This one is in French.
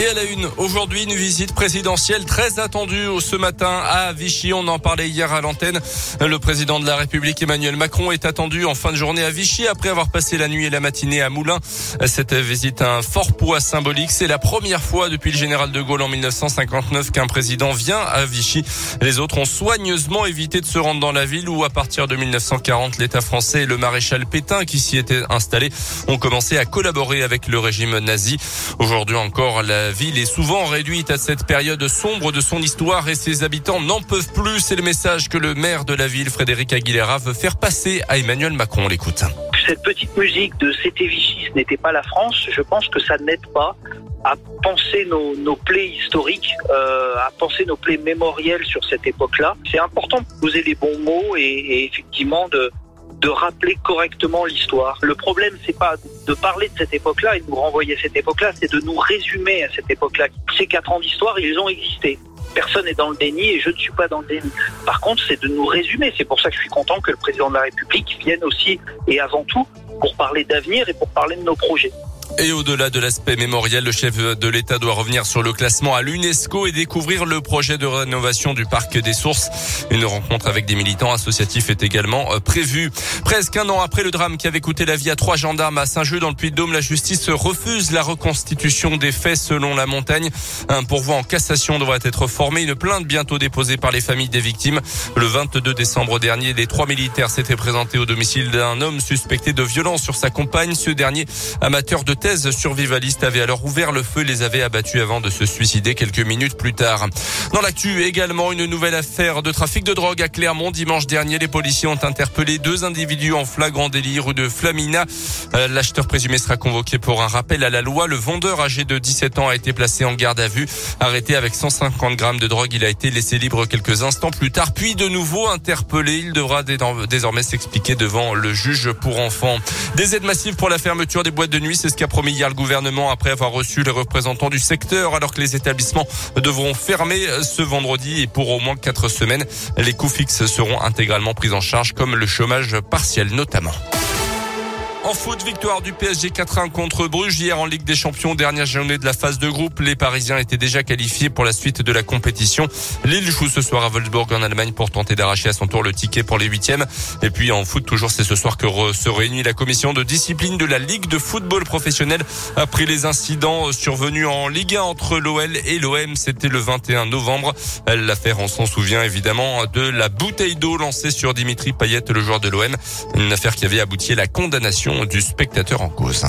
Et à la une, aujourd'hui, une visite présidentielle très attendue ce matin à Vichy. On en parlait hier à l'antenne. Le président de la République, Emmanuel Macron, est attendu en fin de journée à Vichy après avoir passé la nuit et la matinée à Moulins. Cette visite a un fort poids symbolique. C'est la première fois depuis le général de Gaulle en 1959 qu'un président vient à Vichy. Les autres ont soigneusement évité de se rendre dans la ville où, à partir de 1940, l'État français et le maréchal Pétain, qui s'y était installé, ont commencé à collaborer avec le régime nazi. Aujourd'hui encore, la ville est souvent réduite à cette période sombre de son histoire et ses habitants n'en peuvent plus. C'est le message que le maire de la ville, Frédéric Aguilera, veut faire passer à Emmanuel Macron. l'écoute. Cette petite musique de C'était Vichy, ce n'était pas la France, je pense que ça n'aide pas à penser nos, plaies historiques, euh, à penser nos plaies mémorielles sur cette époque-là. C'est important de poser les bons mots et effectivement de, de rappeler correctement l'histoire. Le problème, c'est pas de parler de cette époque-là et de nous renvoyer à cette époque-là, c'est de nous résumer à cette époque-là. Ces quatre ans d'histoire, ils ont existé. Personne n'est dans le déni et je ne suis pas dans le déni. Par contre, c'est de nous résumer. C'est pour ça que je suis content que le président de la République vienne aussi et avant tout pour parler d'avenir et pour parler de nos projets. Et au-delà de l'aspect mémoriel, le chef de l'État doit revenir sur le classement à l'UNESCO et découvrir le projet de rénovation du parc des sources. Une rencontre avec des militants associatifs est également euh, prévue. Presque un an après le drame qui avait coûté la vie à trois gendarmes à Saint-Jeu dans le Puy-de-Dôme, la justice refuse la reconstitution des faits selon la montagne. Un pourvoi en cassation devrait être formé. Une plainte bientôt déposée par les familles des victimes. Le 22 décembre dernier, les trois militaires s'étaient présentés au domicile d'un homme suspecté de violence sur sa compagne. Ce dernier, amateur de thèse survivaliste avait alors ouvert le feu et les avait abattus avant de se suicider quelques minutes plus tard. Dans l'actu, également une nouvelle affaire de trafic de drogue à Clermont. Dimanche dernier, les policiers ont interpellé deux individus en flagrant délit rue de Flamina. Euh, l'acheteur présumé sera convoqué pour un rappel à la loi. Le vendeur âgé de 17 ans a été placé en garde à vue. Arrêté avec 150 grammes de drogue, il a été laissé libre quelques instants plus tard, puis de nouveau interpellé. Il devra désormais s'expliquer devant le juge pour enfants. Des aides massives pour la fermeture des boîtes de nuit, c'est ce qu'a promis hier le gouvernement après avoir reçu les représentants du secteur alors que les établissements devront fermer ce vendredi et pour au moins quatre semaines. Les coûts fixes seront intégralement pris en charge comme le chômage partiel notamment. En foot, victoire du PSG 4-1 contre Bruges hier en Ligue des Champions, dernière journée de la phase de groupe. Les Parisiens étaient déjà qualifiés pour la suite de la compétition. Lille joue ce soir à Wolfsburg en Allemagne pour tenter d'arracher à son tour le ticket pour les huitièmes. Et puis en foot, toujours c'est ce soir que se réunit la commission de discipline de la Ligue de football professionnel après les incidents survenus en Ligue 1 entre l'OL et l'OM. C'était le 21 novembre. L'affaire, on s'en souvient évidemment, de la bouteille d'eau lancée sur Dimitri Payet, le joueur de l'OM. Une affaire qui avait abouti à la condamnation du spectateur en cause.